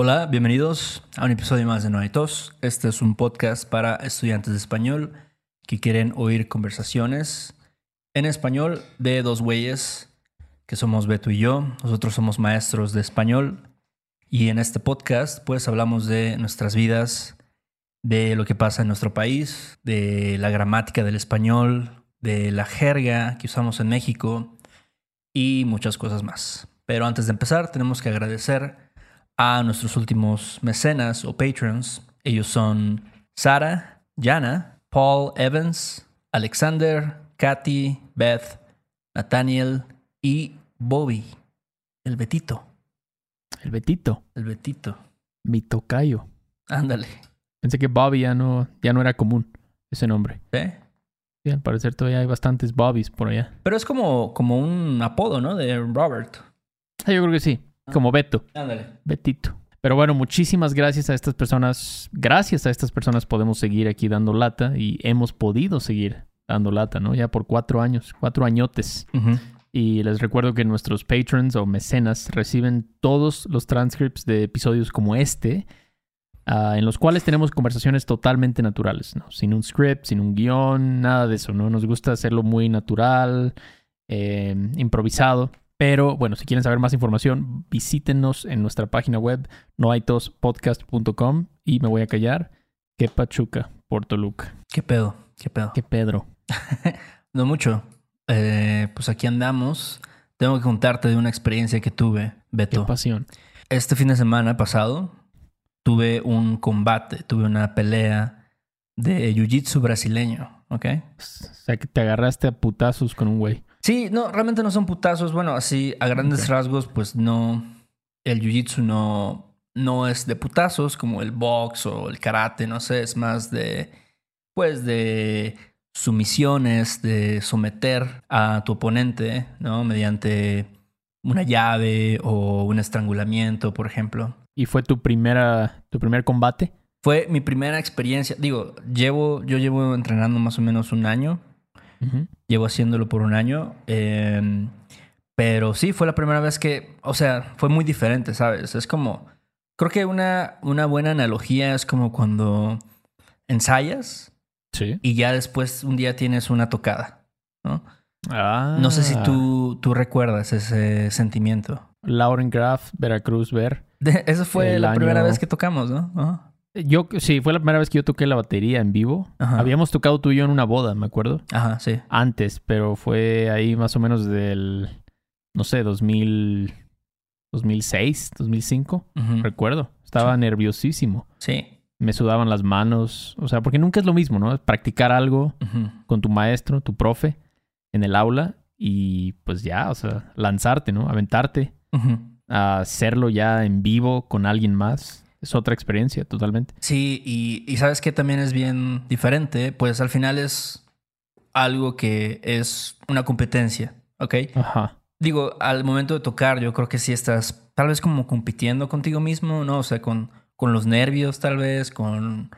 Hola, bienvenidos a un episodio más de No hay tos. Este es un podcast para estudiantes de español que quieren oír conversaciones en español de dos güeyes que somos Beto y yo. Nosotros somos maestros de español y en este podcast pues hablamos de nuestras vidas, de lo que pasa en nuestro país, de la gramática del español, de la jerga que usamos en México y muchas cosas más. Pero antes de empezar tenemos que agradecer a nuestros últimos mecenas o patrons. Ellos son Sara, Jana, Paul Evans, Alexander, Katy, Beth, Nathaniel y Bobby, el Betito. El Betito, El Betito. mi tocayo. Ándale. Pensé que Bobby ya no, ya no era común ese nombre. ¿Eh? Sí, al parecer todavía hay bastantes Bobbies por allá. Pero es como, como un apodo, ¿no? De Robert. Yo creo que sí, como Beto, Ándale. Betito. Pero bueno, muchísimas gracias a estas personas. Gracias a estas personas podemos seguir aquí dando lata y hemos podido seguir dando lata, ¿no? Ya por cuatro años, cuatro añotes. Y les recuerdo que nuestros patrons o mecenas reciben todos los transcripts de episodios como este, ah, en los cuales tenemos conversaciones totalmente naturales, ¿no? Sin un script, sin un guion, nada de eso, ¿no? Nos gusta hacerlo muy natural, eh, improvisado. Pero bueno, si quieren saber más información, visítenos en nuestra página web noaitospodcast.com y me voy a callar. Que Pachuca, por Toluca. ¿Qué pedo? ¿Qué pedo? Que Pedro. No mucho. Eh, pues aquí andamos. Tengo que contarte de una experiencia que tuve, Qué Beto. pasión. Este fin de semana pasado tuve un combate, tuve una pelea de jiu-jitsu brasileño, ¿ok? O sea, que te agarraste a putazos con un güey. Sí, no, realmente no son putazos. Bueno, así a grandes rasgos, pues no. El jiu-jitsu no, no es de putazos como el box o el karate, no sé, es más de. Pues de sumisiones, de someter a tu oponente, ¿no? Mediante una llave o un estrangulamiento, por ejemplo. ¿Y fue tu primera, tu primer combate? Fue mi primera experiencia. Digo, llevo, yo llevo entrenando más o menos un año. Llevo haciéndolo por un año. eh, pero sí, fue la primera vez que, o sea, fue muy diferente, ¿sabes? Es como, creo que una, una buena analogía es como cuando ensayas Sí. y ya después un día tienes una tocada, ¿no? Ah. No sé si tú, tú recuerdas ese sentimiento. Lauren Graf, Veracruz, Ver. Esa fue la primera vez que tocamos, ¿no? Yo, sí, fue la primera vez que yo toqué la batería en vivo. Ajá. Habíamos tocado tú y yo en una boda, me acuerdo. Ajá, sí. Antes, pero fue ahí más o menos del, no sé, 2000, 2006, 2005. Ujú. Recuerdo. Estaba nerviosísimo. Sí. Me sudaban las manos. O sea, porque nunca es lo mismo, ¿no? Practicar algo con tu maestro, tu profe, en el aula y pues ya, o sea, lanzarte, ¿no? Aventarte. Ujú. a hacerlo ya en vivo con alguien más es otra experiencia totalmente. Sí, y, y sabes que también es bien diferente, pues al final es algo que es una competencia, ¿ok? Ajá. Digo, al momento de tocar yo creo que sí estás tal vez como compitiendo contigo mismo, ¿no? O sea, con, con los nervios tal vez, con,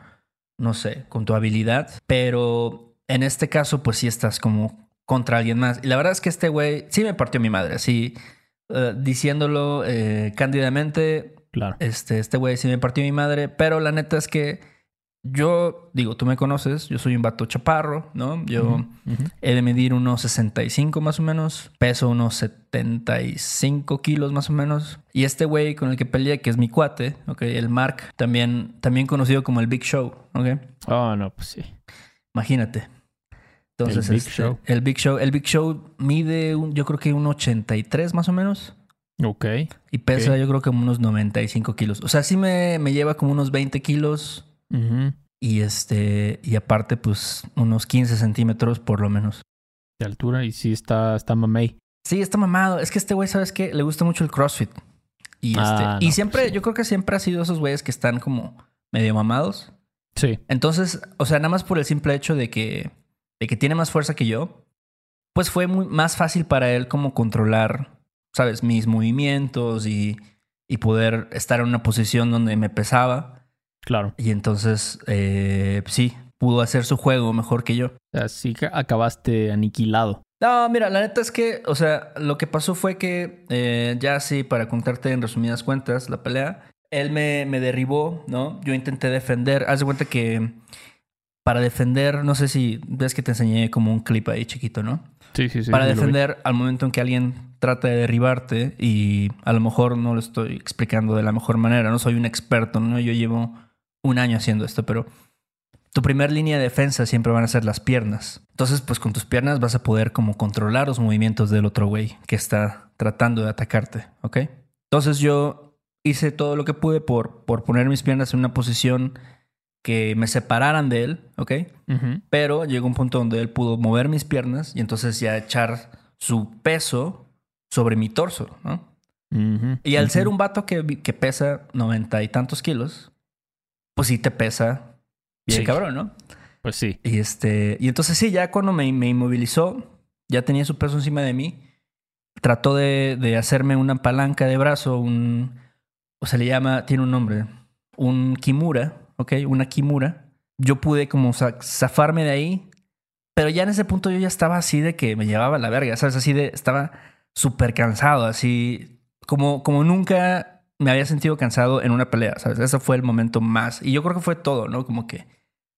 no sé, con tu habilidad, pero en este caso pues sí estás como contra alguien más. Y la verdad es que este güey sí me partió mi madre, así, eh, diciéndolo eh, cándidamente, Claro. este, este güey sí me partió mi madre, pero la neta es que yo, digo, tú me conoces, yo soy un vato chaparro, ¿no? Yo he de medir unos 65 más o menos, peso unos 75 kilos más o menos. Y este güey con el que peleé, que es mi cuate, ¿ok? El Mark, también, también conocido como el Big Show, ¿ok? Oh, no, pues sí. Imagínate. Entonces, El Big este, Show. El Big Show. El Big Show mide, un, yo creo que un 83 más o menos. Ok. Y pesa yo creo que unos 95 kilos. O sea, sí me, me lleva como unos 20 kilos. Y este, y aparte, pues, unos 15 centímetros por lo menos. De altura y sí está, está mamey. Sí, está mamado. Es que este güey, ¿sabes qué? Le gusta mucho el CrossFit. Y, este, Ah, y no, siempre, pues sí. yo creo que siempre ha sido esos güeyes que están como medio mamados. Sí. Entonces, o sea, nada más por el simple hecho de que, de que tiene más fuerza que yo, pues fue muy, más fácil para él como controlar, ¿sabes? Mis movimientos y, y poder estar en una posición donde me pesaba. Claro. Y entonces, eh, sí, pudo hacer su juego mejor que yo. O sea, sí que acabaste aniquilado. No, mira, la neta es que, o sea, lo que pasó fue que, eh, ya sí, para contarte en resumidas cuentas, la pelea, él me, me derribó, ¿no? Yo intenté defender. Haz de cuenta que para defender, no sé si ves que te enseñé como un clip ahí chiquito, ¿no? Sí, sí, sí. para defender al momento en que alguien trata de derribarte y a lo mejor no lo estoy explicando de la mejor manera, no soy un experto, ¿no? Yo llevo un año haciendo esto, pero tu primer línea de defensa siempre van a ser las piernas. Entonces, pues con tus piernas vas a poder como controlar los movimientos del otro güey que está tratando de atacarte, ¿ok? Entonces yo hice todo lo que pude por, por poner mis piernas en una posición que me separaran de él, ¿ok? Pero llegó un punto donde él pudo mover mis piernas y entonces ya echar su peso sobre mi torso, ¿no? Y al ser un vato que, que pesa noventa y tantos kilos, pues sí te pesa bien Sí. cabrón, ¿no? Pues sí. Y este, y entonces sí, ya cuando me, me inmovilizó, ya tenía su peso encima de mí, trató de, de hacerme una palanca de brazo, un, o se le llama, tiene un nombre, un kimura, ¿ok? Una kimura. Yo pude como za- zafarme de ahí, pero ya en ese punto yo ya estaba así de que me llevaba la verga, ¿sabes? Así de, estaba súper cansado, así como, como nunca me había sentido cansado en una pelea, ¿sabes? Ese fue el momento más, y yo creo que fue todo, ¿no? Como que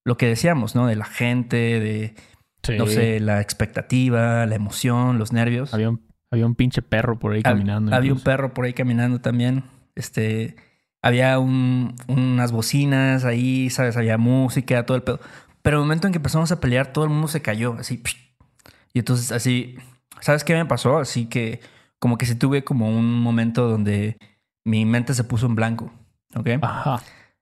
lo que decíamos, ¿no? De la gente, de, Sí. no sé, la expectativa, la emoción, los nervios. Había un, había un pinche perro por ahí caminando. Había un perro por ahí caminando también. Este, había un- unas bocinas ahí, ¿sabes? Había música, todo el pedo. Pero el momento en que empezamos a pelear, todo el mundo se cayó, así. Y entonces, así, ¿sabes qué me pasó? Así que, como que sí tuve como un momento donde mi mente se puso en blanco, ¿ok? Ajá.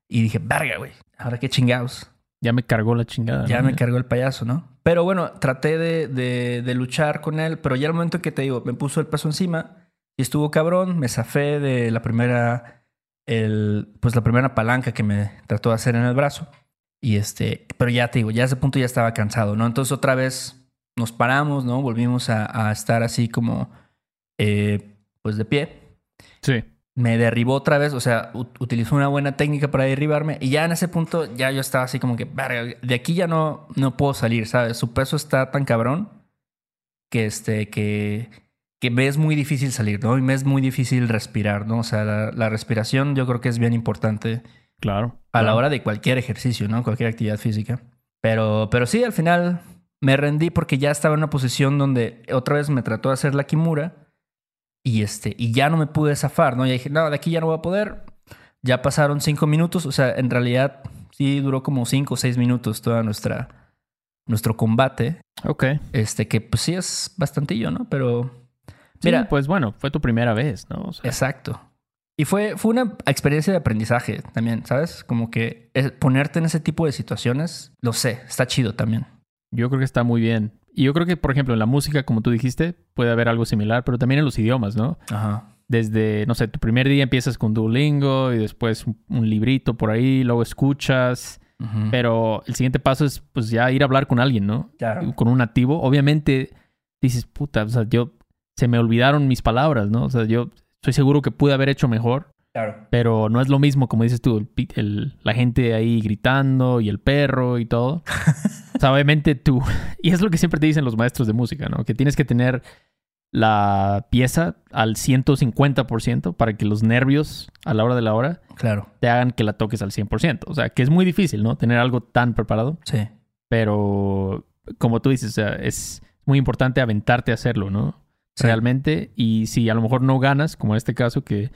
Y dije, verga, güey, ahora qué chingados. Ya me cargó la chingada. Ya ¿no? me cargó el payaso, ¿no? Pero bueno, traté de, de- de luchar con él, pero ya al momento que te digo, me puso el peso encima y estuvo cabrón, me zafé de la primera, el, pues la primera palanca que me trató de hacer en el brazo. Y este, pero ya te digo, ya a ese punto ya estaba cansado, ¿no? Entonces otra vez nos paramos, ¿no? Volvimos a, a estar así como, eh, pues de pie Sí. me derribó otra vez, o sea, ut- utilizó una buena técnica para derribarme y ya en ese punto ya yo estaba así como que, "Verga, de aquí ya no, no puedo salir, ¿sabes? Su peso está tan cabrón que este, que, que me es muy difícil salir, ¿no? Y me es muy difícil respirar, ¿no? O sea, la, la respiración yo creo que es bien importante Claro. a la hora de cualquier ejercicio, ¿no? Cualquier actividad física. Pero, pero sí, al final me rendí porque ya estaba en una posición donde otra vez me trató de hacer la kimura y este, y ya no me pude zafar, ¿no? Ya dije, no, de aquí ya no voy a poder. Ya pasaron cinco minutos, o sea, en realidad sí duró como cinco o seis minutos toda nuestra, nuestro combate. Ok. Este, que pues sí es bastantillo, ¿no? Pero Sí, Mira. pues bueno, fue tu primera vez, ¿no? O sea, Exacto. Y fue, fue una experiencia de aprendizaje también, ¿sabes? Como que es- ponerte en ese tipo de situaciones, lo sé, está chido también. Yo creo que está muy bien. Y yo creo que, por ejemplo, en la música, como tú dijiste, puede haber algo similar, pero también en los idiomas, ¿no? Ajá. Desde, no sé, tu primer día empiezas con Duolingo y después un, un librito por ahí, luego escuchas, pero el siguiente paso es pues ya ir a hablar con alguien, ¿no? Claro. Con un nativo. Obviamente dices, puta, o sea, yo se me olvidaron mis palabras, ¿no? O sea, yo estoy seguro que pude haber hecho mejor, Claro. pero no es lo mismo, como dices tú, el el- la gente ahí gritando y el perro y todo. sea, obviamente tú, y es lo que siempre te dicen los maestros de música, ¿no? Que tienes que tener la pieza al 150% para que los nervios a la hora de la hora Claro. te hagan que la toques al 100%. O sea, que es muy difícil, ¿no? Tener algo tan preparado, Sí. pero como tú dices, o sea, es muy importante aventarte a hacerlo, ¿no? Sí. realmente. Y si a lo mejor no ganas, como en este caso que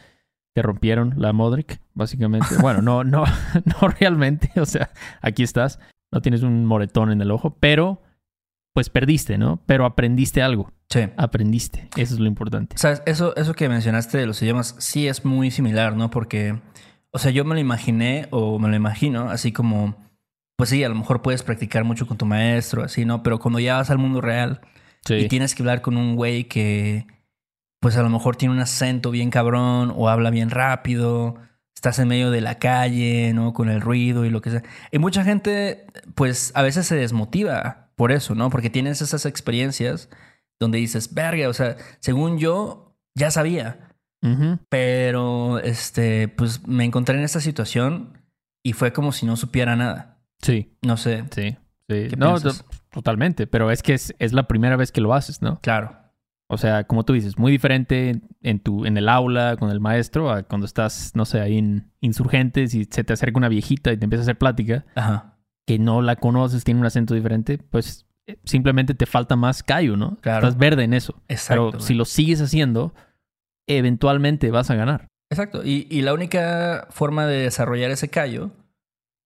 te rompieron la Modric, básicamente. Bueno, no, no, no realmente. O sea, aquí estás. No tienes un moretón en el ojo, pero pues perdiste, ¿no? Pero aprendiste algo. Sí. Aprendiste. Eso es lo importante. Sabes, eso, eso que mencionaste de los idiomas sí es muy similar, ¿no? Porque, o sea, yo me lo imaginé o me lo imagino así como, pues sí, a lo mejor puedes practicar mucho con tu maestro, así, ¿no? Pero cuando ya vas al mundo real y Sí. tienes que hablar con un güey que, pues a lo mejor tiene un acento bien cabrón o habla bien rápido, estás en medio de la calle, ¿no? Con el ruido y lo que sea. Y mucha gente, pues a veces se desmotiva por eso, ¿no? Porque tienes esas experiencias donde dices, verga, o sea, según yo, ya sabía, pero este, pues me encontré en esta situación y fue como si no supiera nada. Sí, No sé, sí. sí. ¿Qué No, to- totalmente. Pero es que es, es la primera vez que lo haces, ¿no? claro. O sea, como tú dices, muy diferente en tu, en el aula, con el maestro, a cuando estás, no sé, ahí en insurgentes y se te acerca una viejita y te empieza a hacer plática, Ajá. que no la conoces, tiene un acento diferente, pues eh, simplemente te falta más callo, ¿no? Claro. Estás verde en eso. Exacto. Pero si lo sigues haciendo, eventualmente vas a ganar. Exacto. Y, y la única forma de desarrollar ese callo,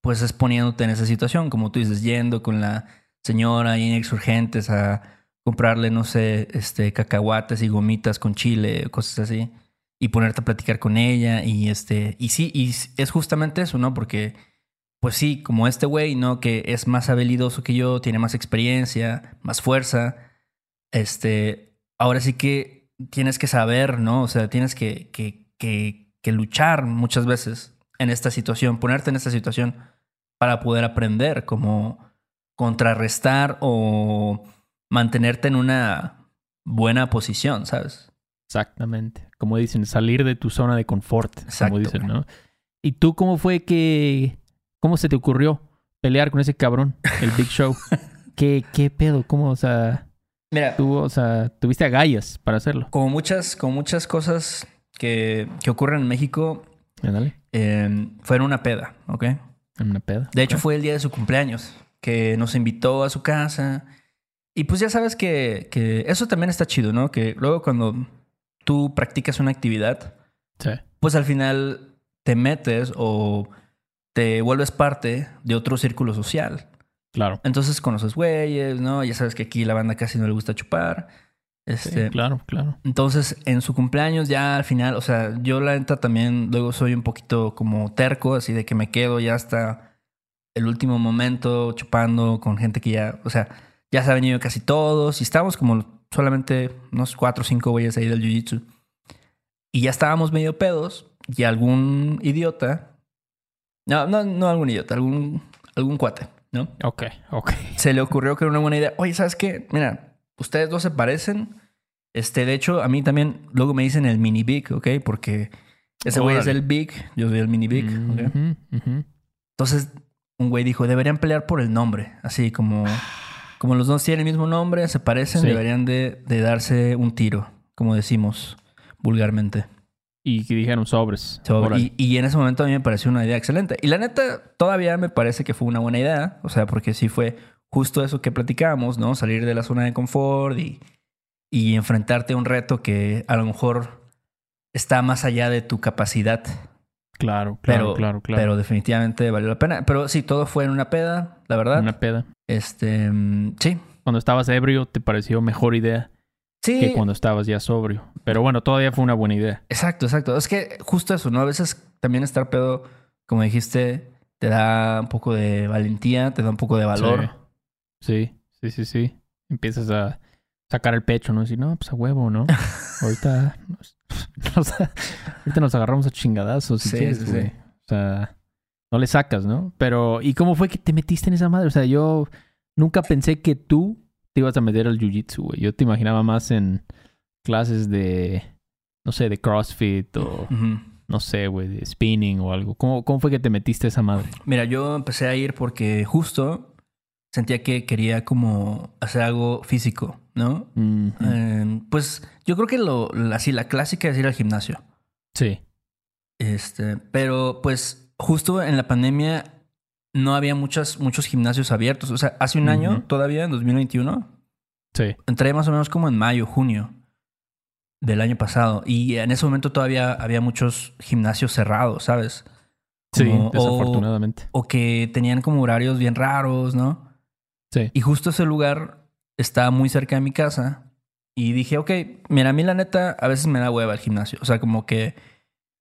pues es poniéndote en esa situación, como tú dices, yendo con la señora ahí en Exurgentes a comprarle, no sé, este, cacahuates y gomitas con chile, cosas así, y ponerte a platicar con ella. Y este, y sí, y es justamente eso, ¿no? Porque, pues sí, como este güey, ¿no? Que es más habilidoso que yo, tiene más experiencia, más fuerza. Este, ahora sí que tienes que saber, ¿no? O sea, tienes que, que, que, luchar muchas veces en esta situación, ponerte en esta situación para poder aprender, como contrarrestar o mantenerte en una buena posición, ¿sabes? Exactamente. Como dicen, salir de tu zona de confort, Exacto, como dicen. ¿no? ¿Y tú cómo fue que... ¿Cómo se te ocurrió pelear con ese cabrón, el Big Show? ¿Qué, qué pedo? ¿Cómo, o sea, Mira, tú, o sea, tuviste agallas para hacerlo? como muchas, como muchas cosas que, que ocurren en México, eh, fue en una peda, ¿ok? en una peda. De hecho, fue el día de su cumpleaños, que nos invitó a su casa. Y pues ya sabes que, que eso también está chido, ¿no? Que luego cuando tú practicas una actividad, Sí. pues al final te metes o te vuelves parte de otro círculo social. Claro. Entonces conoces güeyes, ¿no? Ya sabes que aquí la banda casi no le gusta chupar. Sí, Este, claro, claro. entonces, en su cumpleaños ya al final, o sea, yo la neta también luego soy un poquito como terco, así de que me quedo ya hasta el último momento chupando con gente que ya, o sea, ya se han venido casi todos y estábamos como solamente unos cuatro o cinco güeyes ahí del jiu-jitsu. Y ya estábamos medio pedos y algún idiota, no, no, no algún idiota, algún, algún cuate, ¿no? Ok, ok. se le ocurrió que era una buena idea. Oye, ¿sabes qué? Mira, ustedes dos se parecen. Este, de hecho, a mí también luego me dicen el mini big, ¿ok? Porque ese güey es el big, yo soy el mini big, ¿ok? Entonces, un güey dijo, deberían pelear por el nombre. Así como, como los dos tienen el mismo nombre, se parecen, Sí. deberían de, de darse un tiro, como decimos vulgarmente. Y que dijeron sobres. So, Órale. y, y en ese momento a mí me pareció una idea excelente. Y la neta, todavía me parece que fue una buena idea. O sea, porque sí fue justo eso que platicábamos, ¿no? Salir de la zona de confort y, y enfrentarte a un reto que a lo mejor está más allá de tu capacidad. Claro, claro, Pero, claro, claro. pero definitivamente valió la pena. Pero sí, todo fue en una peda, la verdad. Una peda. Este, mm, sí. Cuando estabas ebrio, te pareció mejor idea Sí, que cuando estabas ya sobrio. Pero bueno, todavía fue una buena idea. exacto, exacto. Es que justo eso, ¿no? A veces también estar pedo, como dijiste, te da un poco de valentía, te da un poco de valor. Sí, sí, sí, sí. Empiezas a sacar el pecho, ¿no? Decir, no, pues a huevo, ¿no? Ahorita nos, nos- ahorita nos agarramos a chingadazos si Sí, quieres, sí, sí. O sea, no le sacas, ¿no? Pero, ¿y cómo fue que te metiste en esa madre? O sea, yo nunca pensé que tú te ibas a meter al jiu-jitsu, güey. Yo te imaginaba más en clases de, no sé, de CrossFit o, no sé, güey, de spinning o algo. ¿Cómo, cómo fue que te metiste a esa madre? Mira, yo empecé a ir porque justo sentía que quería como hacer algo físico, ¿no? Eh, pues yo creo que lo, así la clásica es ir al gimnasio. Sí, Este, pero pues justo en la pandemia no había muchas, muchos gimnasios abiertos. O sea, hace un año todavía, en 2021, sí. entré más o menos como en mayo, junio del año pasado. Y en ese momento todavía había muchos gimnasios cerrados, ¿sabes? Sí, Como- o- desafortunadamente. O que tenían como horarios bien raros, ¿no? Sí. Y justo ese lugar está muy cerca de mi casa. Y dije, ok, mira, a mí la neta a veces me da hueva el gimnasio. O sea, como que,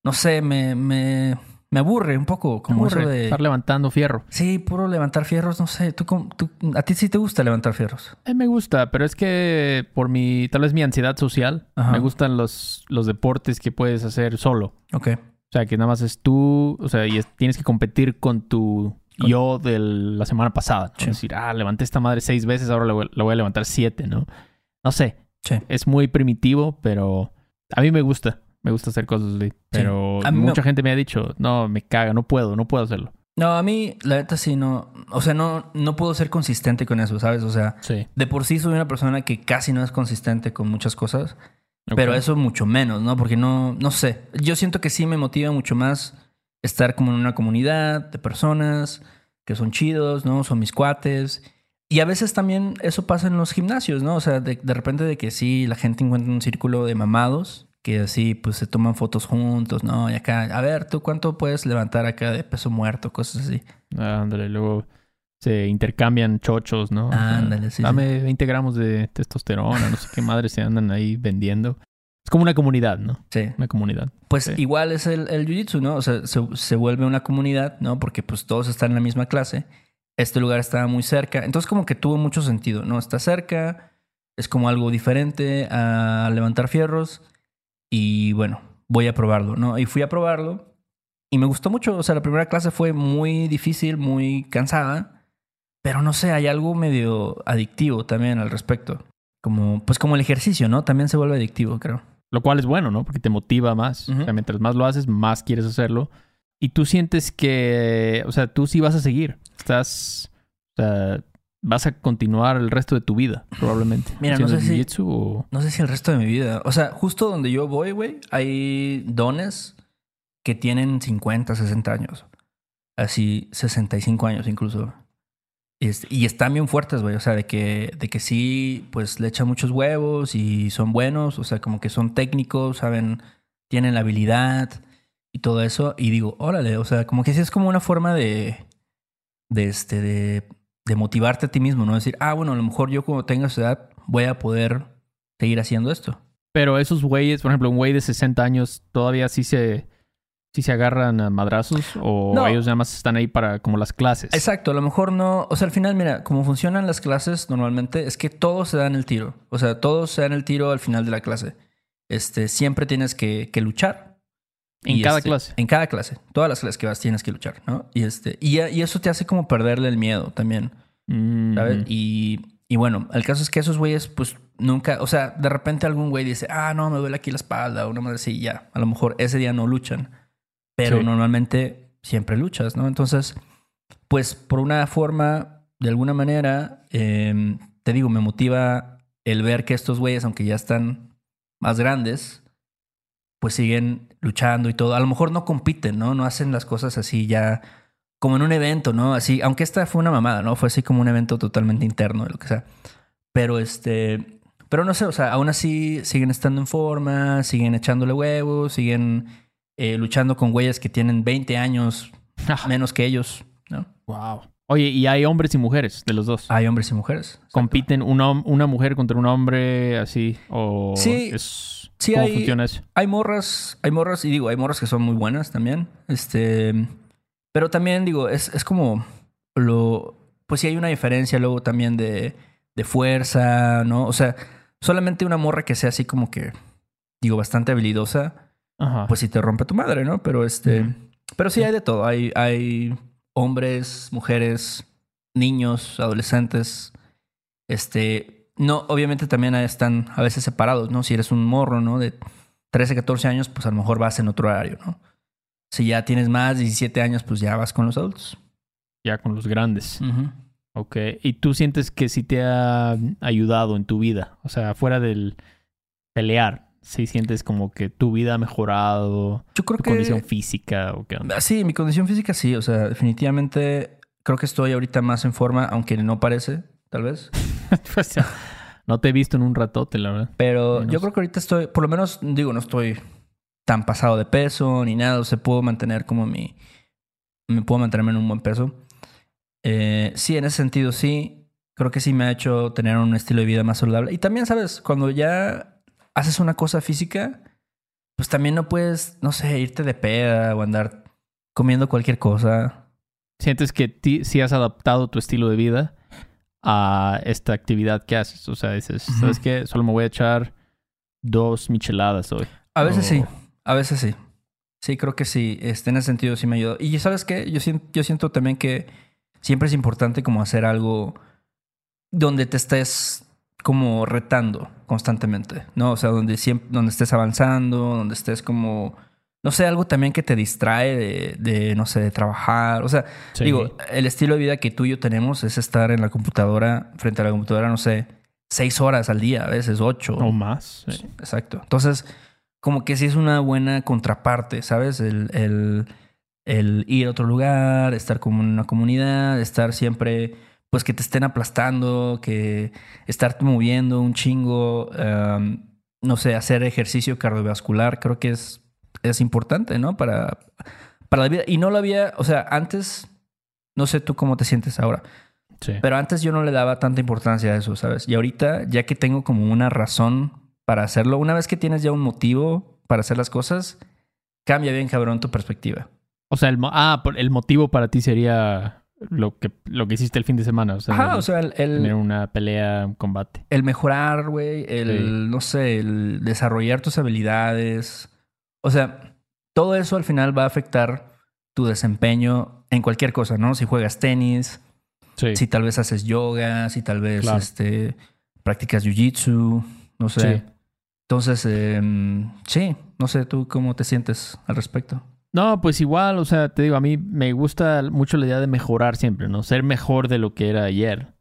no sé, me, me, me aburre un poco. Como Aburre, eso de... Estar levantando fierro. Sí, puro levantar fierros, no sé. ¿tú, tú- ¿A ti sí te gusta levantar fierros? Eh, me gusta, pero es que por mi, tal vez mi ansiedad social, Ajá. me gustan los, los deportes que puedes hacer solo. Ok. O sea, que nada más es tú, o sea, y es- tienes que competir con tu Con- yo de la semana pasada. ¿no? Sí. Decir, ah, levanté esta madre seis veces, ahora la voy, la voy a levantar siete, ¿no? No sé, Sí. es muy primitivo, pero a mí me gusta. Me gusta hacer cosas. Pero mucha gente me ha dicho, no, me caga, no puedo, no puedo hacerlo. No, a mí, la neta sí no. O sea, no, no puedo ser consistente con eso, ¿sabes? O sea, Sí. de por sí soy una persona que casi no es consistente con muchas cosas. Pero eso mucho menos, ¿no? Porque no, no sé. Yo siento que sí me motiva mucho más estar como en una comunidad de personas que son chidos, ¿no? Son mis cuates. Y a veces también eso pasa en los gimnasios, ¿no? O sea, de, de repente de que sí, la gente encuentra un círculo de mamados que así pues se toman fotos juntos, ¿no? Y acá, a ver, ¿tú cuánto puedes levantar acá de peso muerto? Cosas así. Ah, Ándale, luego se intercambian chochos, ¿no? Ándale, sí, Dame 20 gramos de testosterona, no sé qué madre se andan ahí vendiendo. Es como una comunidad, ¿no? Sí. Una comunidad. Pues Sí. igual es el, el jiu-jitsu, ¿no? O sea, se, se vuelve una comunidad, ¿no? Porque pues todos están en la misma clase. Este lugar estaba muy cerca. Entonces como que tuvo mucho sentido, ¿no? Está cerca, es como algo diferente a levantar fierros. Y bueno, voy a probarlo, ¿no? Y fui a probarlo y me gustó mucho. O sea, la primera clase fue muy difícil, muy cansada. Pero no sé, hay algo medio adictivo también al respecto. Como, pues como el ejercicio, ¿no? También se vuelve adictivo, creo. Lo cual es bueno, ¿no? Porque te motiva más. Ujú. O sea, mientras más lo haces, más quieres hacerlo. Y tú sientes que, o sea, tú sí vas a seguir. Estás, o sea, vas a continuar el resto de tu vida, probablemente. Mira, no sé si- o... No sé si el resto de mi vida. O sea, justo donde yo voy, güey, hay dones que tienen 50, 60 años. Así, 65 años incluso. Este, y están bien fuertes, güey. O sea, de que, de que sí, pues le echan muchos huevos y son buenos. O sea, como que son técnicos, saben, tienen la habilidad y todo eso. Y digo, órale, o sea, como que sí es como una forma de, de este, de, de motivarte a ti mismo, ¿no? Decir, ah, bueno, a lo mejor yo cuando tenga esa edad voy a poder seguir haciendo esto. Pero esos güeyes, por ejemplo, un güey de 60 años, todavía sí se, sí se agarran a madrazos o No. ellos nada más están ahí para como las clases. Exacto, a lo mejor no. O sea, al final, mira, como funcionan las clases normalmente es que todos se dan el tiro. O sea, todos se dan el tiro al final de la clase. Este, siempre tienes que, que luchar. En Y, cada este, clase. En cada clase. Todas las clases que vas tienes que luchar, ¿no? Y este, y, y eso te hace como perderle el miedo también. Mm, ¿sabes? Y, y bueno, el caso es que esos güeyes, pues nunca, o sea, de repente algún güey dice, ah, no, me duele aquí la espalda, o una madre así, ya. A lo mejor ese día no luchan, pero Sí. normalmente siempre luchas, ¿no? Entonces, pues por una forma, de alguna manera, eh, te digo, me motiva el ver que estos güeyes, aunque ya están más grandes, pues siguen luchando y todo. A lo mejor no compiten, ¿no? No hacen las cosas así ya como en un evento, ¿no? Así, aunque esta fue una mamada, ¿no? Fue así como un evento totalmente interno de lo que sea. Pero este, pero no sé, o sea, aún así siguen estando en forma, siguen echándole huevos, siguen eh, luchando con güeyes que tienen 20 años menos que ellos, ¿no? Wow. Oye, y hay hombres y mujeres de los dos. Hay hombres y mujeres. ¿Compiten una, una mujer contra un hombre así? ¿O Sí. es, Sí, ¿Cómo hay- funciona eso? Hay morras, hay morras, y digo, hay morras que son muy buenas también. Este, pero también digo, es, es como lo, pues sí hay una diferencia luego también de, de fuerza, ¿no? O sea, solamente una morra que sea así como que, digo, bastante habilidosa, Ajá. pues sí te rompe tu madre, ¿no? Pero este, pero sí hay de todo. Hay, hay hombres, mujeres, niños, adolescentes. Este, no, obviamente también están a veces separados, ¿no? Si eres un morro, ¿no? De 13, 14 años, pues a lo mejor vas en otro horario, ¿no? Si ya tienes más de 17 años, pues ya vas con los adultos. ya con los grandes. Ujú. Ok. ¿Y tú sientes que sí te ha ayudado en tu vida? O sea, fuera del pelear, sí sientes como que tu vida ha mejorado, Yo creo tu que... condición física o qué onda. Sí, mi condición física sí, o sea, definitivamente creo que estoy ahorita más en forma, aunque no parece, tal vez. Pues, no te he visto en un ratote, la verdad. Pero Menos. yo creo que ahorita estoy, por lo menos, digo, no estoy tan pasado de peso ni nada. O sea, puedo mantener como mi. Me puedo mantenerme en un buen peso. Eh, sí, en ese sentido, sí. Creo que sí me ha hecho tener un estilo de vida más saludable. Y también, ¿sabes? Cuando ya haces una cosa física, pues también no puedes, no sé, irte de peda o andar comiendo cualquier cosa. ¿Sientes que ti- sí has adaptado tu estilo de vida a esta actividad que haces? O sea, dices. ¿sabes qué? Solo me voy a echar dos micheladas hoy. A veces O- sí, a veces sí. Sí, creo que sí. Este, en ese sentido sí me ayudó. Y ¿sabes qué? Yo siento, yo siento también que siempre es importante como hacer algo donde te estés como retando constantemente, ¿no? O sea, donde siempre, donde estés avanzando, donde estés como no sé, algo también que te distrae de, de, no sé, de trabajar. O sea, Sí. digo, el estilo de vida que tú y yo tenemos es estar en la computadora, frente a la computadora, no sé, seis horas al día, a veces ocho. O más. sí. Exacto. Entonces, como que sí es una buena contraparte, ¿sabes? El, el, el ir a otro lugar, estar como en una comunidad, estar siempre, pues que te estén aplastando, que estarte moviendo un chingo, um, no sé, hacer ejercicio cardiovascular, creo que es, es importante, ¿no? Para, para la vida. Y no lo había, o sea, antes, no sé tú cómo te sientes ahora. Sí. Pero antes yo no le daba tanta importancia a eso, ¿sabes? Y ahorita, ya que tengo como una razón para hacerlo, una vez que tienes ya un motivo para hacer las cosas, cambia bien cabrón tu perspectiva. O sea, el, mo- ah, el motivo para ti sería lo que, lo que hiciste el fin de semana. O sea, Ajá, el- o sea, el, tener una pelea, un combate. el mejorar, güey, el, Sí. no sé, el desarrollar tus habilidades. O sea, todo eso al final va a afectar tu desempeño en cualquier cosa, ¿no? Si juegas tenis, Sí. si tal vez haces yoga, si tal vez Claro. este, practicas jiu-jitsu, no sé. Sí. Entonces, em, sí, no sé tú cómo te sientes al respecto. No, pues igual, o sea, te digo, a mí me gusta mucho la idea de mejorar siempre, ¿no? Ser mejor de lo que era ayer.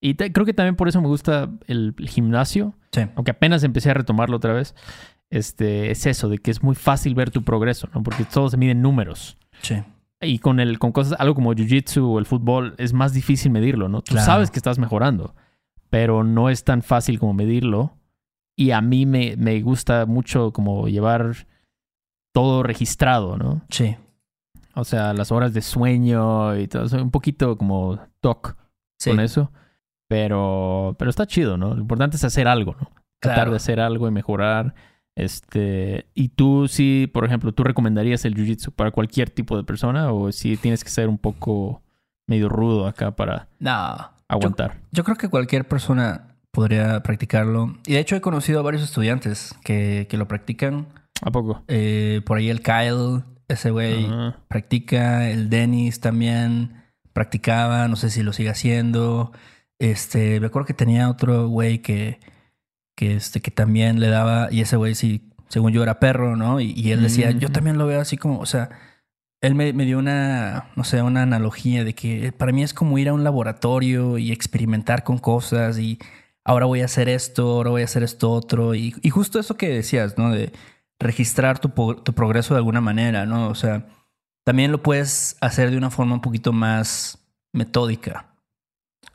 Y te- creo que también por eso me gusta el, el gimnasio, Sí, aunque apenas empecé a retomarlo otra vez. Este, es eso, de que es muy fácil ver tu progreso, ¿no? Porque todo se mide en números. sí, Y con el, con cosas, algo como jiu-jitsu o el fútbol, es más difícil medirlo, ¿no? Tú Claro. sabes que estás mejorando, pero no es tan fácil como medirlo. Y a mí me, me gusta mucho como llevar todo registrado, ¿no? sí. O sea, las horas de sueño y todo eso, un poquito como toc sí. con eso. Pero, pero está chido, ¿no? Lo importante es hacer algo, ¿no? Tratar Claro. de hacer algo y mejorar. Este, y tú sí, por ejemplo, ¿tú recomendarías el jiu-jitsu para cualquier tipo de persona o si tienes que ser un poco medio rudo acá para No, aguantar? yo creo que cualquier persona podría practicarlo. Y de hecho he conocido a varios estudiantes que, que lo practican. ¿A poco? Eh, por ahí el Kyle, ese güey, practica. El Dennis también practicaba. No sé si lo sigue haciendo. Este, me acuerdo que tenía otro güey que, que, este, que también le daba. Y ese güey, sí, según yo, era perro, ¿no? Y, y él decía, yo Ujú. también lo veo así como, o sea, él me, me dio una, no sé, una analogía de que para mí es como ir a un laboratorio y experimentar con cosas y ahora voy a hacer esto, ahora voy a hacer esto otro. Y, y justo eso que decías, ¿no? De registrar tu, tu progreso de alguna manera, ¿no? O sea, también lo puedes hacer de una forma un poquito más metódica.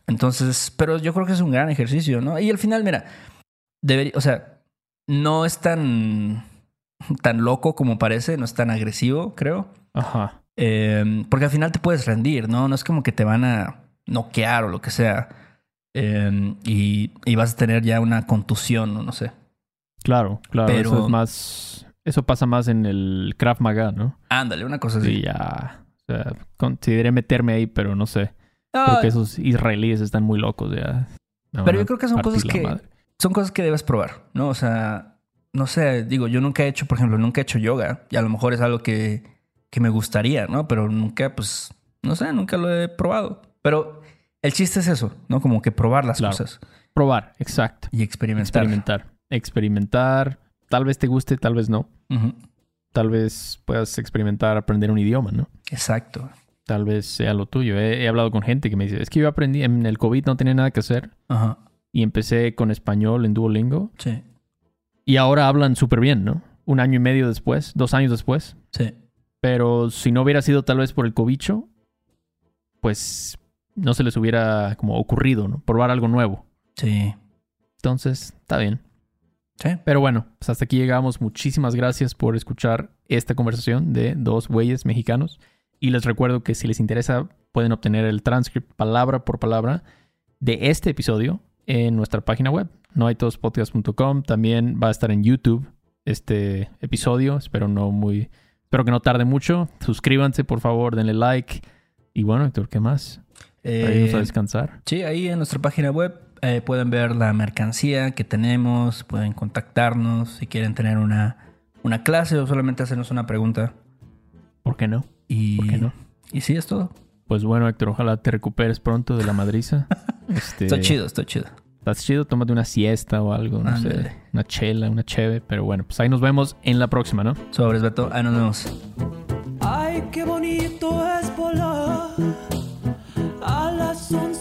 Entonces, pero yo creo que es un gran ejercicio, ¿no? Y al final, mira, debería, o sea, no es tan, tan loco como parece, no es tan agresivo, creo. Ajá. Eh, porque al final te puedes rendir, ¿no? No es como que te van a noquear o lo que sea. Eh, y, y vas a tener ya una contusión, o no sé. Claro, claro. Eso es más. Eso pasa más en el Krav Maga, ¿no? Ándale, una cosa así. Sí, ya. O sea, consideré meterme ahí, pero no sé. No, Creo que esos israelíes están muy locos ya. Pero yo creo que son cosas que- madre. Son cosas que debes probar, ¿no? O sea, no sé, digo, yo nunca he hecho, por ejemplo, nunca he hecho yoga y a lo mejor es algo que, que me gustaría, ¿no? Pero nunca, pues, no sé, nunca lo he probado. Pero el chiste es eso, ¿no? Como que probar las Claro. cosas Probar, exacto. y experimentar. Experimentar. Experimentar. Tal vez te guste, tal vez no. Tal vez puedas experimentar aprender un idioma, ¿no? Exacto. Tal vez sea lo tuyo. He, he hablado con gente que me dice, es que yo aprendí, en el COVID no tenía nada que hacer Ajá. Y empecé con español en Duolingo Sí. y ahora hablan súper bien, ¿no? Un año y medio después, dos años después. Sí. Pero si no hubiera sido tal vez por el cobicho, pues no se les hubiera como ocurrido, ¿no? Probar algo nuevo. Sí. Entonces, está bien. Sí. Pero bueno, pues hasta aquí llegamos. Muchísimas gracias por escuchar esta conversación de dos güeyes mexicanos. Y les recuerdo que si les interesa, pueden obtener el transcript palabra por palabra de este episodio en nuestra página web, noaitospodcast.com. También va a estar en YouTube este episodio. Espero no muy. Espero que no tarde mucho. Suscríbanse, por favor, denle like. Y bueno, Héctor, ¿qué más? Para irnos a Eh, descansar. Sí, ahí en nuestra página web eh, pueden ver la mercancía que tenemos, pueden contactarnos si quieren tener una, una clase o solamente hacernos una pregunta. ¿Por qué no? Y, ¿Por qué no? y sí, es todo. Pues bueno, Héctor, ojalá te recuperes pronto de la madriza. Este, Está chido, está chido. Estás chido, tómate una siesta o algo, no sé, una chela, una cheve, pero bueno, pues ahí nos vemos en la próxima, ¿no? Sobres, Beto. Ahí nos vemos. Ay, qué bonito es volar a las 11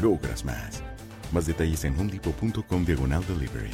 logras más. Más detalles en homedepot.com diagonal delivery.